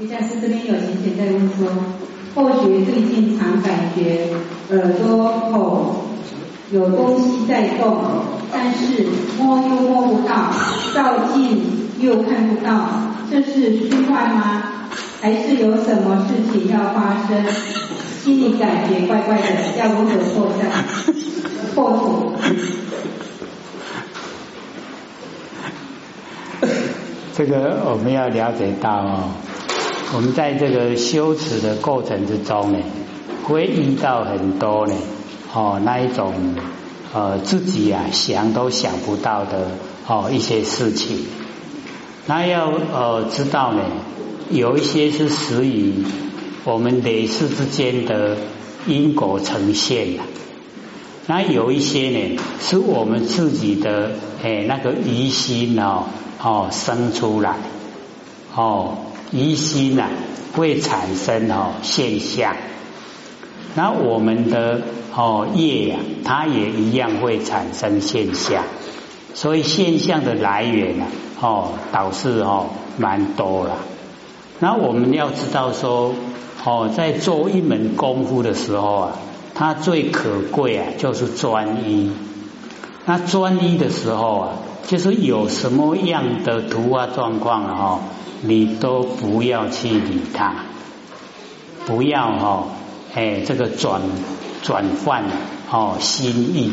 李下师这边有贤姐在问说，或许最近常感觉耳朵口有东西在动，但是摸又摸不到，照镜又看不到，这是虚幻吗？还是有什么事情要发生？心里感觉怪怪的，要如何破绽？破除？这个我们要了解到哦，我们在这个修持的过程之中呢，会遇到很多呢，哦那一种呃自己啊想都想不到的哦一些事情，那要呃知道呢，有一些是属于我们累世之间的因果呈现的，那有一些呢是我们自己的哎那个疑心哦。哦，生出来，哦，疑心呐会产生哦现象，那我们的哦业呀，它也一样会产生现象，所以现象的来源呢，哦导致哦蛮多了。那我们要知道说，哦，在做一门功夫的时候啊，它最可贵啊就是专一。那专一的时候啊。就是有什么样的图画状况哦，你都不要去理它，不要哈，哎，这个转转换哦心意，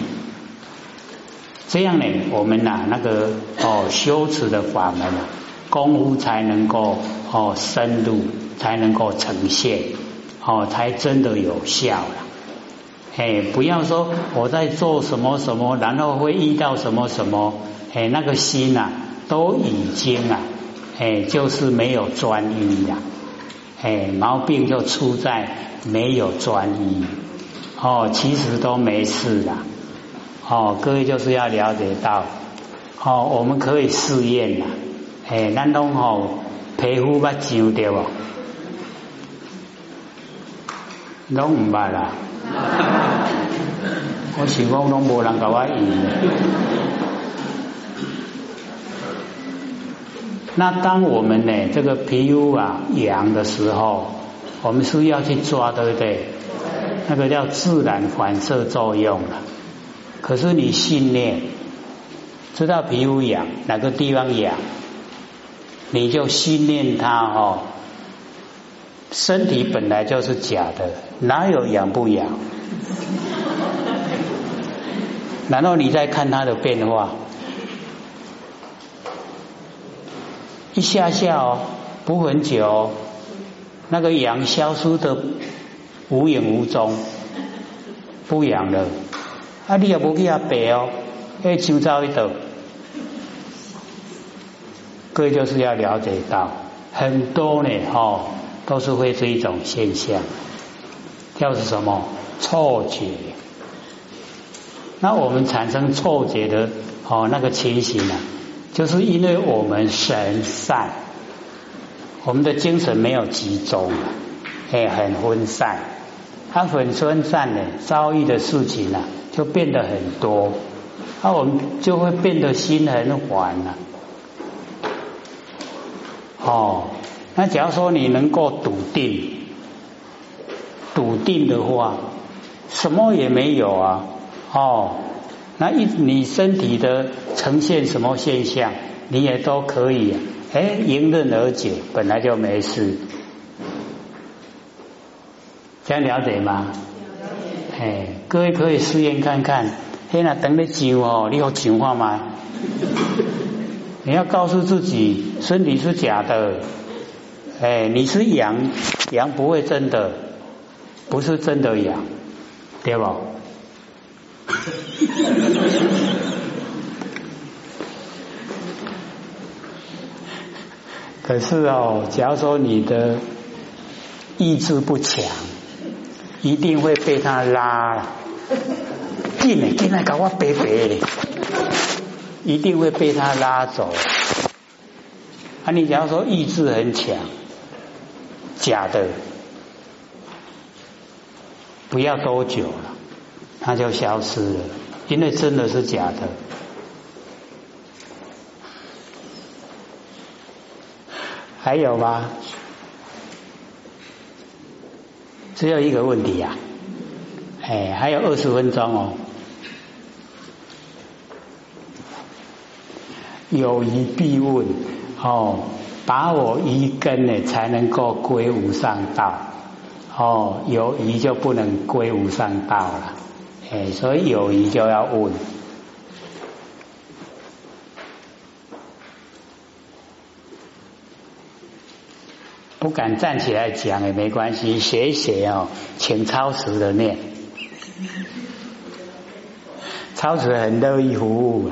这样呢，我们呐那个哦修持的法门啊，功夫才能够哦深入，才能够呈现，哦才真的有效了。哎，不要说我在做什么什么，然后会遇到什么什么。哎，那个心呐，都已经啊，哎，就是没有专一呀，哎，毛病就出在没有专一。哦，其实都没事的。哦，各位就是要了解到，哦，我们可以试验呐。哎，咱拢吼皮肤捌痒对不？拢唔捌啦。我想讲拢无人甲我用。那当我们呢这个皮肤啊痒的时候，我们是要去抓，对不对？那个叫自然反射作用了。可是你训练，知道皮肤痒哪个地方痒，你就训练它哦。身体本来就是假的，哪有痒不痒？然后你再看它的变化。一下下哦，不很久，那个痒消失的无影无踪，不痒了。啊，你也不给他白哦，哎，就照一抖。各位就是要了解到，很多呢，哦，都是会是一种现象，叫是什么错觉。那我们产生错觉的哦，那个情形呢？就是因为我们神散，我们的精神没有集中，哎，很分散。他很分散呢，遭遇的事情呢，就变得很多，那我们就会变得心很缓了。哦，那假如说你能够笃定，笃定的话，什么也没有啊，哦。那一你身体的呈现什么现象，你也都可以哎迎刃而解，本来就没事，这样了解吗？哎，各位可以试验看看。嘿，那等你灸哦，你有情况吗？你要告诉自己，身体是假的，哎，你是阳，阳不会真的，不是真的阳，对不？可是哦，假如说你的意志不强，一定会被他拉了。进来，进来，搞我白白的，一定会被他拉走。啊，你假如说意志很强，假的，不要多久了。它就消失了，因为真的是假的。还有吗？只有一个问题呀，哎，还有二十分钟哦。有疑必问，哦，把我疑根呢，才能够归无上道。哦，有疑就不能归无上道了，哎，所以有疑就要问。不敢站起来讲也没关系，写一写哦，请超时的念，超时很乐意服务，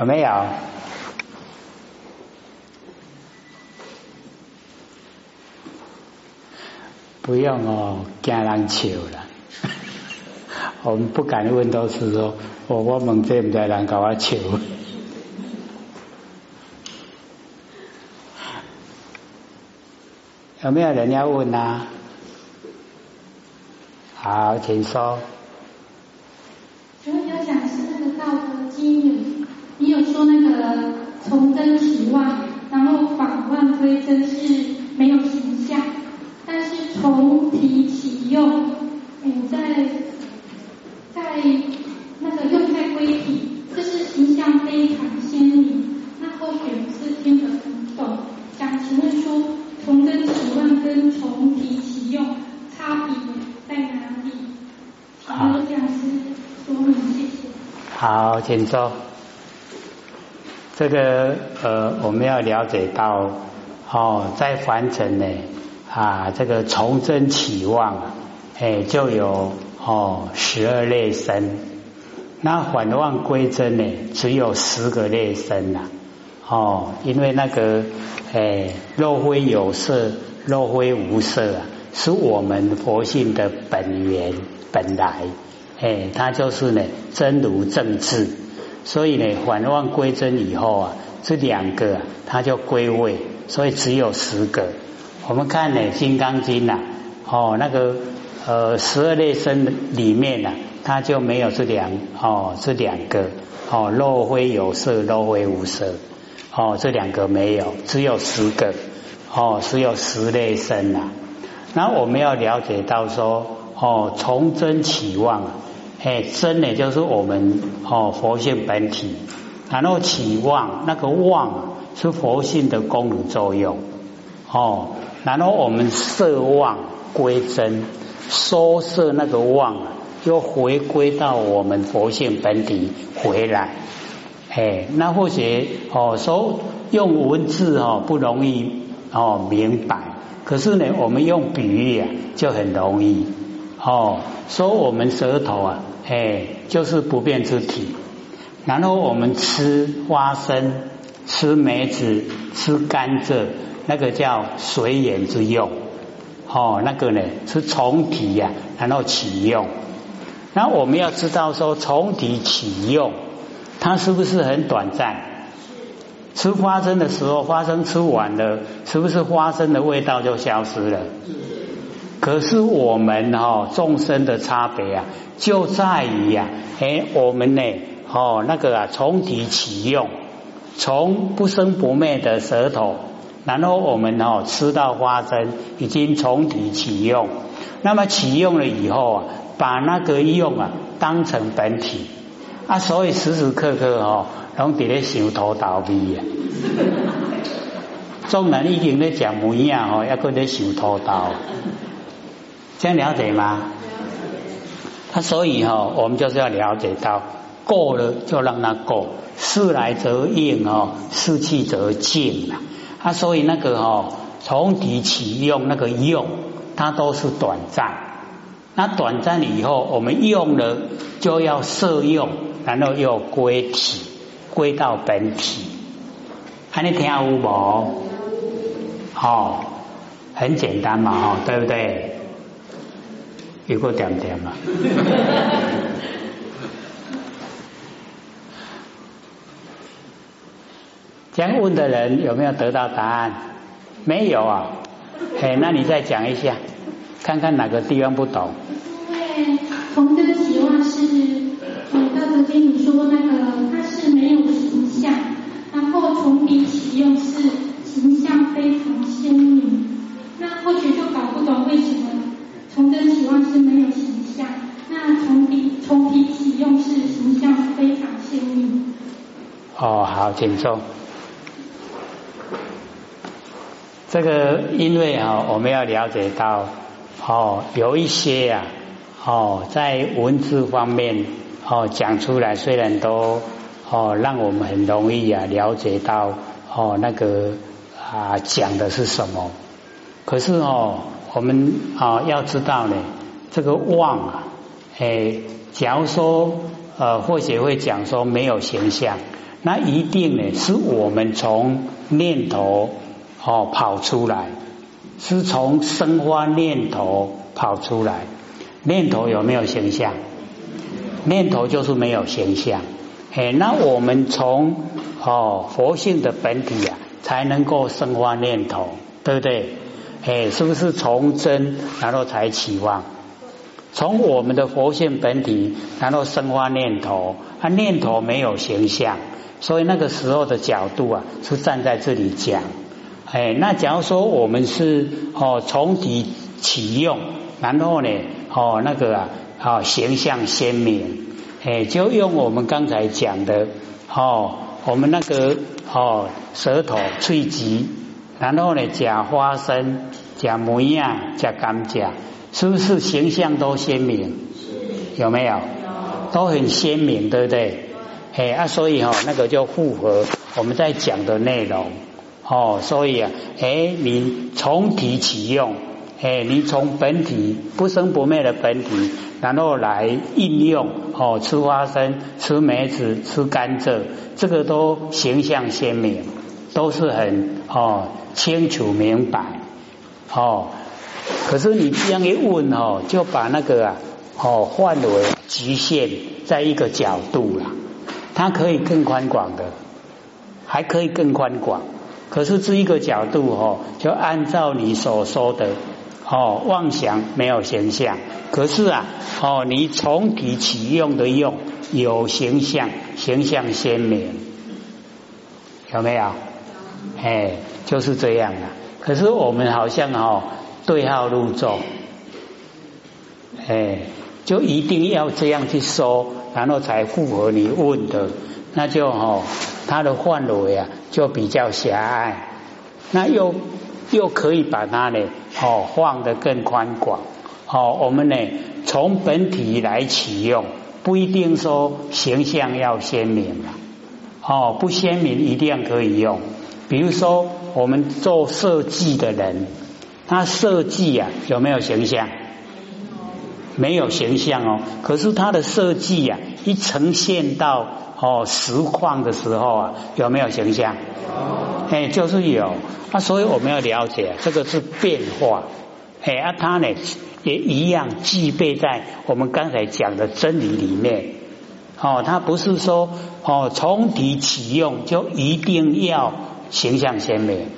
有没有？不用哦，惊人笑了。我们不敢问，都是说我我们这不在人搞我笑。有没有人要问啊？好，请说。请问有讲是那个《道德经》有，你有说那个从真起妄，然后反妄归真是没有形象，但是从体起用，嗯，在在那个用在归体，这是形象非常鲜明。那后选是听得很懂，想请问说。从根起问跟从体起用差别在哪里？请罗讲师说明，谢谢。好，请坐。这个呃，我们要了解到哦，在凡尘呢啊，这个从真起妄，哎，就有哦十二类生。那反妄归真呢，只有十个类生呐。哦，因为那个，诶，肉灰有色，肉灰无色啊，是我们佛性的本源本来，诶，它就是呢真如正智，所以呢反妄归真以后啊，这两个它就归位，所以只有十个。我们看呢《金刚经》呐，哦，那个呃十二类生里面呢，它就没有这两哦这两个哦肉灰有色，肉灰无色。哦，这两个没有，只有十个，哦，只有十类生啊。那我们要了解到说，哦，从真起妄，哎，真呢就是我们哦佛性本体，然后起妄，那个妄是佛性的功能作用，哦，然后我们摄妄归真，收摄那个妄，又回归到我们佛性本体回来。哎，那或许哦，说用文字哦不容易哦明白，可是呢，我们用比喻啊就很容易哦。说我们舌头啊，哎，就是不变之体，然后我们吃花生、吃梅子、吃甘蔗，那个叫随缘之用哦，那个呢是从体呀，然后起用。那我们要知道说从体起用。它是不是很短暂？吃花生的时候，花生吃完了，是不是花生的味道就消失了？可是我们哈众生的差别啊，就在于呀，哎，我们呢，哦，那个啊，从体起用，从不生不灭的舌头，然后我们哦吃到花生，已经从体起用，那么起用了以后啊，把那个用啊当成本体。啊，所以时时刻刻哦，拢伫咧想土豆味啊。众人已经咧讲梅啊，吼，要搁咧想土豆，这样了解吗？他所以哈，我们就是要了解到，过了就让它过，事来则应哦，事去则静啊。他所以那个哦，从体起用那个用，它都是短暂。那短暂以后，我们用了就要摄用。然后又归体，归到本体，看你听有无？哦，很简单嘛，哈，对不对？有个点点嘛。这样问的人有没有得到答案？没有啊。哎，那你再讲一下，看看哪个地方不懂。因为从这个期望是。道德经你说，那个他是没有形象，然后从笔起用是形象非常鲜明。那或许就搞不懂为什么从真起用是没有形象，那从笔从笔起用是形象非常鲜明。哦，好，请坐。这个因为啊，我们要了解到哦，有一些呀，哦，在文字方面。哦讲出来，虽然都哦让我们很容易啊了解到哦那个啊讲的是什么，可是哦我们啊要知道呢，这个妄啊，哎，假如说呃或许会讲说没有形象，那一定呢是我们从念头。哦，跑出来是从生花念头跑出来，念头有没有形象？念头就是没有形象。哎，那我们从哦佛性的本体啊，才能够生花念头，对不对？哎，是不是从真然后才起妄？从我们的佛性本体然后生花念头，啊念头没有形象，所以那个时候的角度啊，是站在这里讲。哎，那假如说我们是哦从体启用，然后呢哦那个啊哦形象鲜明，哎就用我们刚才讲的哦我们那个哦舌头脆吉，然后呢假花生假模样假甘蔗，是不是形象都鲜明？有没有？都很鲜明，对不对？哎啊，所以哈那个就符合我们在讲的内容。哦，所以啊，哎，你从体启用，哎，你从本体不生不灭的本体，然后来应用哦，吃花生、吃梅子、吃甘蔗，这个都形象鲜明，都是很哦清楚明白哦。可是你这样一问哦，就把那个啊哦范围局限在一个角度了，它可以更宽广的，还可以更宽广。可是这一个角度哦，就按照你所说的哦，妄想没有形象。可是啊，哦，你从体起用的用有形象，形象鲜明，有没有？哎，就是这样的。可是我们好像哦，对号入座，哎，就一定要这样去说，然后才符合你问的。那就哦，它的范围啊就比较狭隘，那又又可以把它呢哦放得更宽广哦。我们呢从本体来启用，不一定说形象要鲜明啊哦，不鲜明一定可以用。比如说我们做设计的人，他设计啊有没有形象？没有形象哦。可是他的设计呀一呈现到。哦，实况的时候啊，有没有形象？哎，就是有啊，所以我们要了解这个是变化。哎，啊，它呢也一样具备在我们刚才讲的真理里面。哦，它不是说哦从体启用就一定要形象鲜明，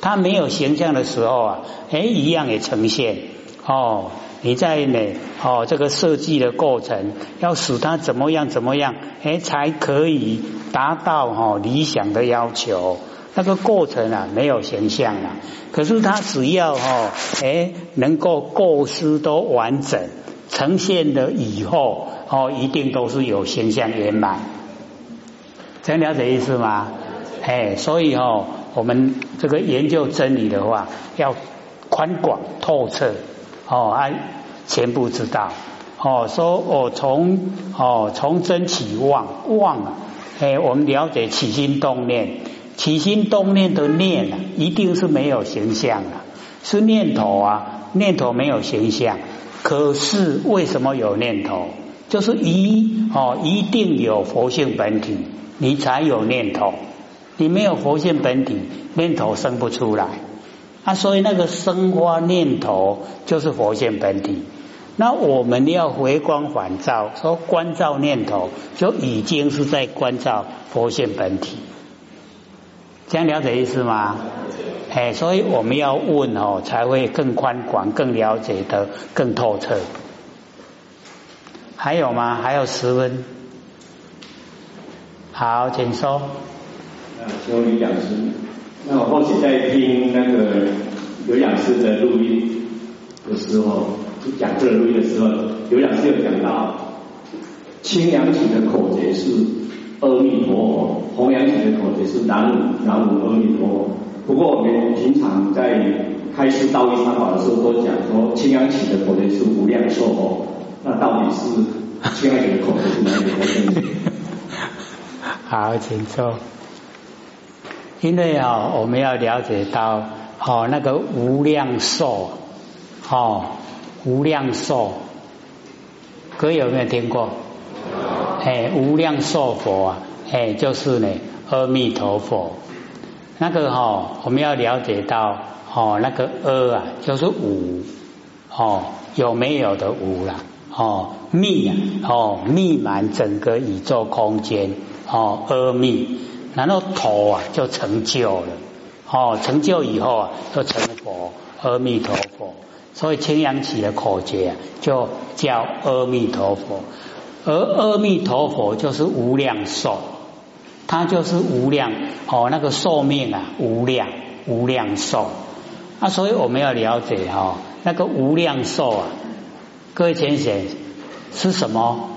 它没有形象的时候啊，哎，一样也呈现哦。你在呢？哦，这个设计的过程要使它怎么样怎么样，哎，才可以达到哦理想的要求。那个过程啊，没有形象啊。可是它只要哈，哎，能够构思都完整，呈现了以后，哦，一定都是有形象圆满。样了解意思吗？哎，所以哦，我们这个研究真理的话，要宽广透彻。哦，啊，全部知道。哦，说我从哦从真起妄妄啊，哎，我们了解起心动念，起心动念的念啊，一定是没有形象的，是念头啊，念头没有形象。可是为什么有念头？就是一哦，一定有佛性本体，你才有念头。你没有佛性本体，念头生不出来。啊，所以那个生花念头就是佛性本体。那我们要回光返照，说关照念头，就已经是在关照佛性本体。这样了解意思吗？哎，所以我们要问哦，才会更宽广、更了解的更透彻。还有吗？还有十分。好，请说。那请李讲师。那我后期在听那个刘讲师的录音的时候，就讲课录音的时候，刘讲师有讲到清扬体的口诀是阿弥陀佛，弘扬起的口诀是南无南无阿弥陀佛。不过我们平常在开示道义三法的时候，都讲说清扬起的口诀是无量寿佛。那到底是清扬起的口诀是哪一个口诀？好，请坐。因为啊，我们要了解到哦，那个无量寿，哦，无量寿，各位有没有听过？哎，无量寿佛啊，哎，就是呢，阿弥陀佛。那个哈，我们要了解到哦，那个阿啊，就是无，哦，有没有的无啦，哦，密啊，哦，密满整个宇宙空间，哦，阿弥。然后陀啊，就成就了，哦，成就以后啊，就成佛，阿弥陀佛。所以清扬起的口诀，就叫阿弥陀佛。而阿弥陀佛就是无量寿，它就是无量哦，那个寿命啊，无量无量寿。啊，所以我们要了解哈，那个无量寿啊，各位先生是什么？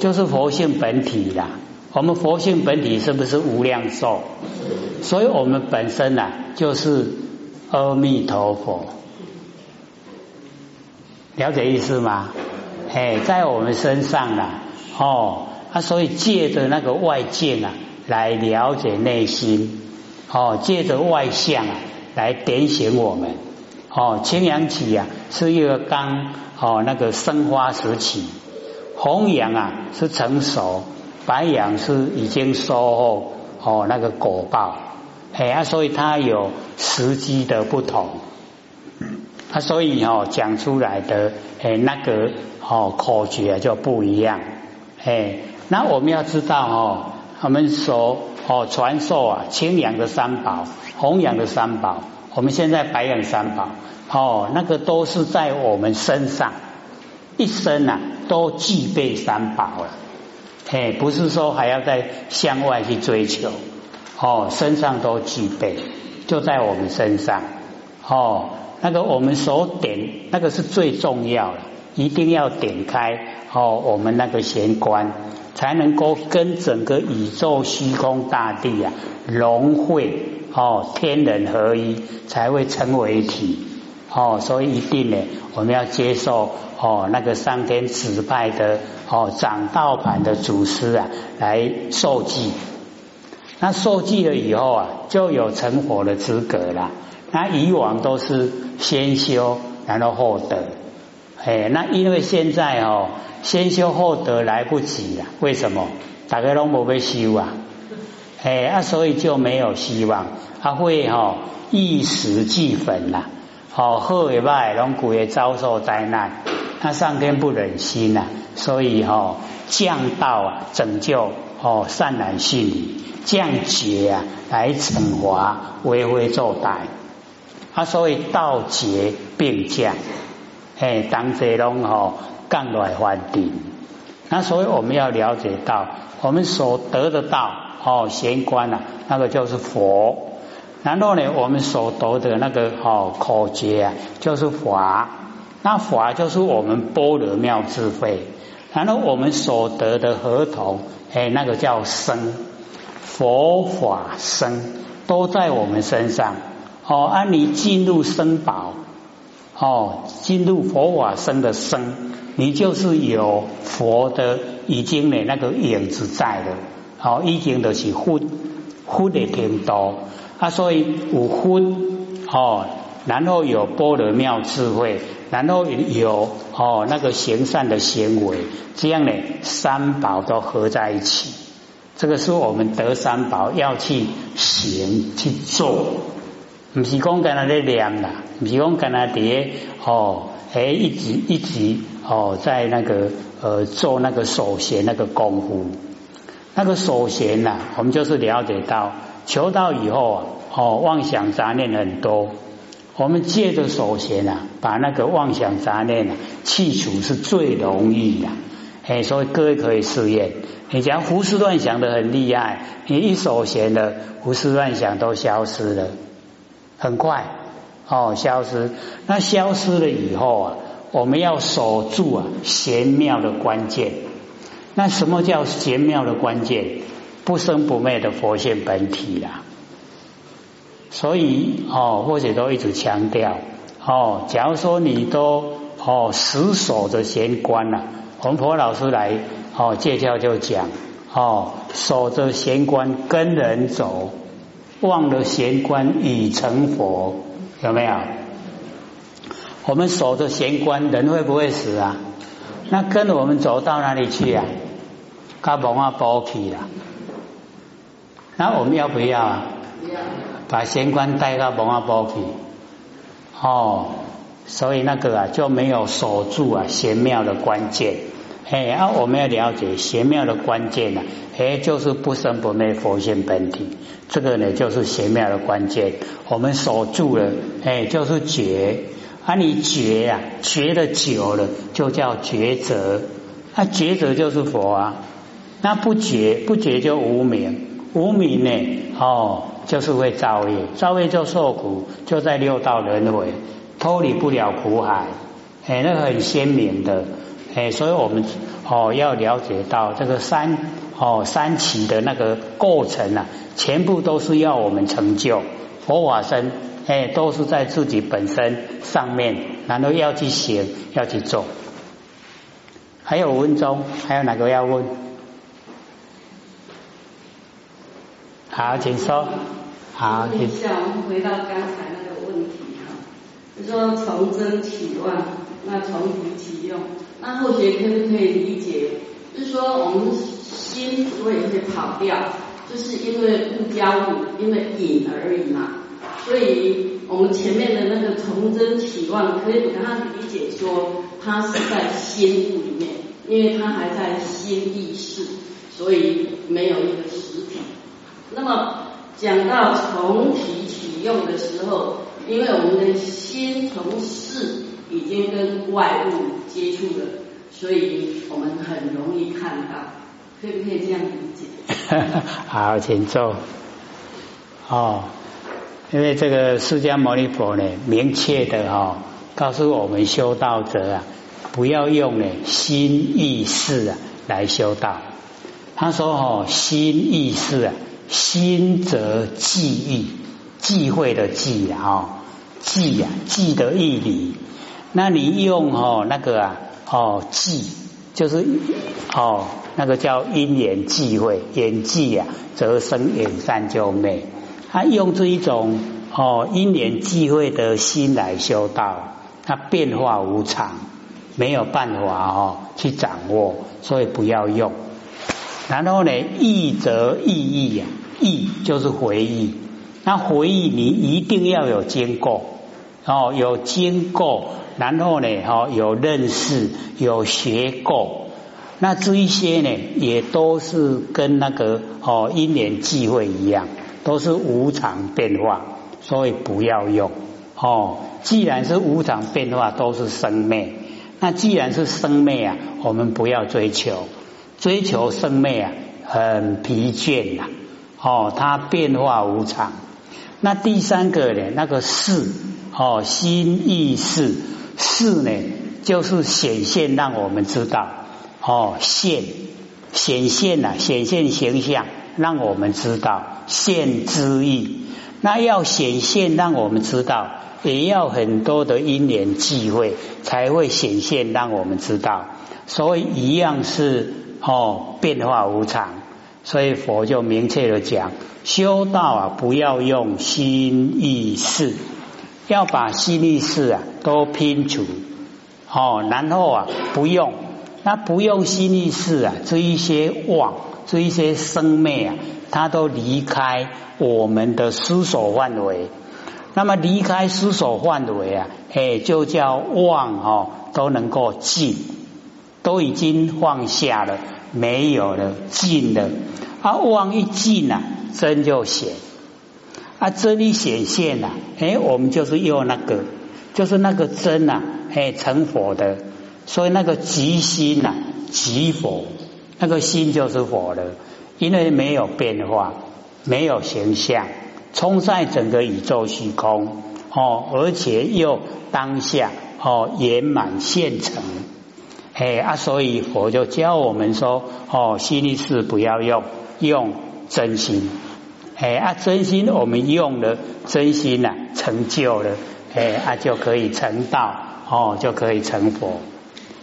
就是佛性本体啦。我们佛性本体是不是无量寿？所以我们本身呐，就是阿弥陀佛。了解意思吗？哎，在我们身上啊，哦，啊，所以借着那个外界啊，来了解内心，哦，借着外相啊，来点醒我们，哦，青阳起啊，是一个刚，哦，那个生花时期，红阳啊，是成熟，白羊是已经收后，哦，那个果报，哎啊，所以它有时机的不同。啊，所以哦，讲出来的诶那个哦口诀就不一样，哎，那我们要知道哦，我们所哦传授啊清扬的三宝、弘扬的三宝，我们现在白养三宝哦，那个都是在我们身上一生啊都具备三宝了，嘿，不是说还要在向外去追求哦，身上都具备，就在我们身上哦。那个我们手点那个是最重要的，一定要点开哦，我们那个玄关才能够跟整个宇宙虚空大地啊融汇哦，天人合一才会成为一体哦，所以一定呢，我们要接受哦那个上天指派的哦掌道盘的祖师啊来受祭，那受祭了以后啊，就有成佛的资格了。那以往都是先修，然后后得，哎，那因为现在哦，先修后得来不及了，为什么？大家都没被修啊，哎，啊，所以就没有希望，他会哈一时俱焚啦，好好也坏，龙骨也遭受灾难，那上天不忍心呐，所以哈降道啊，拯救哦善男信女，降劫啊来惩罚为非作歹。啊，所以道劫并降，哎，当这龙吼降来还定。那所以我们要了解到，我们所得的道哦，玄关啊，那个就是佛。然后呢，我们所得的那个哦口诀啊，就是法。那法就是我们般若妙智慧。然后我们所得的合同，哎，那个叫生，佛法生都在我们身上。哦，按你进入生宝，哦，进入佛法生的生，你就是有佛的已经的那个影子在的，哦，已经的是佛佛的天多啊，所以有佛哦，然后有般若妙智慧，然后有哦那个行善的行为，这样呢三宝都合在一起，这个是我们得三宝要去行去做。唔是讲跟他在念啦，唔是讲跟他伫哦，诶，一直一直哦，在那个呃做那个手闲那个功夫，那个手闲呐，我们就是了解到求道以后啊，哦，妄想杂念很多，我们借着手闲啊，把那个妄想杂念啊去除是最容易的，哎，所以各位可以试验，你讲胡思乱想的很厉害，你一手闲的，胡思乱想都消失了。很快哦，消失。那消失了以后啊，我们要守住啊玄妙的关键。那什么叫玄妙的关键？不生不灭的佛性本体啦。所以哦，或者都一直强调哦，假如说你都哦死守着玄关了，红婆老师来哦介绍就讲哦，守着玄关跟人走，忘了玄关已成佛，有没有？我们守着玄关，人会不会死啊？那跟我们走到哪里去啊？卡蒙啊，包去了。那我们要不要啊？要。把玄关带到蒙阿波去。哦，所以那个啊就没有守住啊玄妙的关键。哎，啊，我们要了解玄妙的关键呢，哎，就是不生不灭佛性本体。这个呢，就是玄妙的关键。我们守住了，哎，就是觉。啊，你觉呀，觉的久了，就叫觉者。啊，觉者就是佛啊。那不觉，不觉就无名，无名呢，哦，就是会造业，造业就受苦，就在六道轮回，脱离不了苦海。哎，那个很鲜明的。哎，所以我们哦要了解到这个三哦三起的那个过程啊，全部都是要我们成就佛法身。哎，都是在自己本身上面，然后要去行，要去做。还有文中，还有哪个要问？好，请说。好，问一下，我们回到刚才那个问题哈，就说从真起妄，那从无起用，那后学可不可以理解？就是说我们心所以会跑掉，就是因为不交物，因为引而已嘛。所以我们前面的那个从真起妄，可以把它理解说，它是在心物里面，因为它还在心意识，所以没有一个实体。那么讲到从体启用的时候，因为我们的心从事已经跟外物接触了，所以我们很容易看到，可不可以这样理解？好，请坐。哦。因为这个释迦牟尼佛呢，明确的哈告诉我们修道者啊，不要用呢心意识啊来修道。他说哦，心意识啊，心则记忆，忌讳的忌啊，记啊记得义理。那你用哦那个啊哦记，就是哦那个叫因缘忌讳，缘忌啊，则生缘善就灭。他用这一种哦因缘际会的心来修道，他变化无常，没有办法哦去掌握，所以不要用。然后呢，忆则意义呀，忆就是回忆。那回忆你一定要有经过哦，有经过，然后呢，哦有认识，有学过。那这一些呢，也都是跟那个哦因缘际会一样。都是无常变化，所以不要用哦。既然是无常变化，都是生灭。那既然是生灭啊，我们不要追求，追求生灭啊，很疲倦呐。哦，它变化无常。那第三个呢？那个事哦，心意识事呢，就是显现让我们知道哦，现显现呐，显现形象。让我们知道现之意，那要显现，让我们知道，也要很多的因缘际会才会显现，让我们知道。所以一样是哦，变化无常。所以佛就明确的讲，修道啊，不要用心意识，要把心意识啊都拼除哦，然后啊不用，那不用心意识啊，这一些妄。这一些生灭啊，它都离开我们的思索范围。那么离开思索范围啊，哎，就叫妄哦，都能够尽，都已经放下了，没有了，尽了。啊，妄一尽啊，真就显。啊，真一显现呐，哎，我们就是用那个，就是那个真呐，哎，成佛的。所以那个即心呐，即佛。那个心就是佛了，因为没有变化，没有形象，冲在整个宇宙虚空哦，而且又当下哦圆满现成，哎啊，所以佛就教我们说，哦，心力是不要用，用真心。哎啊，真心我们用了，真心呐成就了，哎啊就可以成道，哦就可以成佛。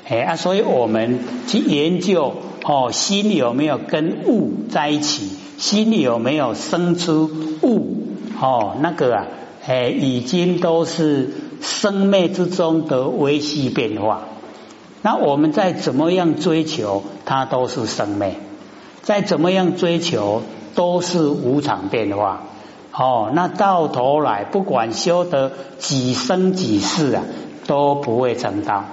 哎啊，所以我们去研究，哦，心有没有跟物在一起？心里有没有生出物？哦，那个啊，哎，已经都是生灭之中的微细变化。那我们在怎么样追求，它都是生灭；再怎么样追求，都是无常变化。哦，那到头来，不管修得几生几世啊，都不会成道。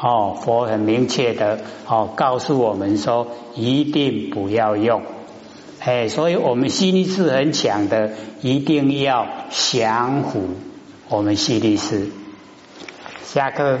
哦，佛很明确的哦告诉我们说，一定不要用。哎，所以我们心力是很强的，一定要降伏我们心力是。下课。